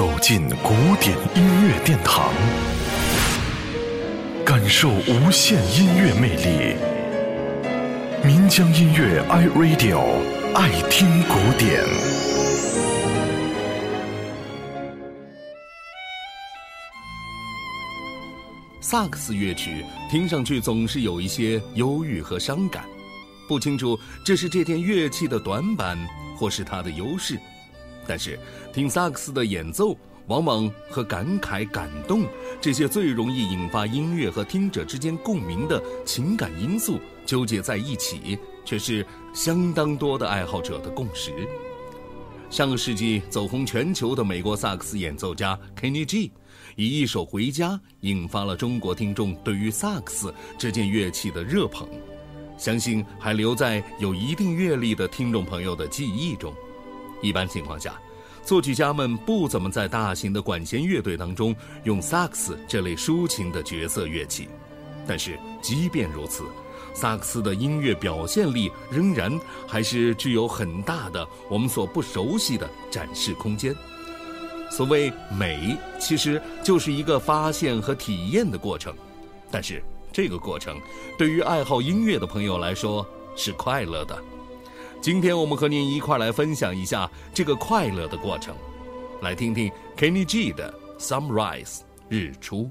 走进古典音乐殿堂，感受无限音乐魅力。民江音乐 iRadio 爱听古典。萨克斯乐曲听上去总是有一些忧郁和伤感，不清楚这是这件乐器的短板，或是它的优势。但是，听萨克斯的演奏，往往和感慨、感动这些最容易引发音乐和听者之间共鸣的情感因素纠结在一起，却是相当多的爱好者的共识。上个世纪走红全球的美国萨克斯演奏家 Kenny G，以一首《回家》引发了中国听众对于萨克斯这件乐器的热捧，相信还留在有一定阅历的听众朋友的记忆中。一般情况下，作曲家们不怎么在大型的管弦乐队当中用萨克斯这类抒情的角色乐器。但是，即便如此，萨克斯的音乐表现力仍然还是具有很大的我们所不熟悉的展示空间。所谓美，其实就是一个发现和体验的过程。但是，这个过程对于爱好音乐的朋友来说是快乐的。今天我们和您一块来分享一下这个快乐的过程，来听听 Kenny G 的《Sunrise》日出。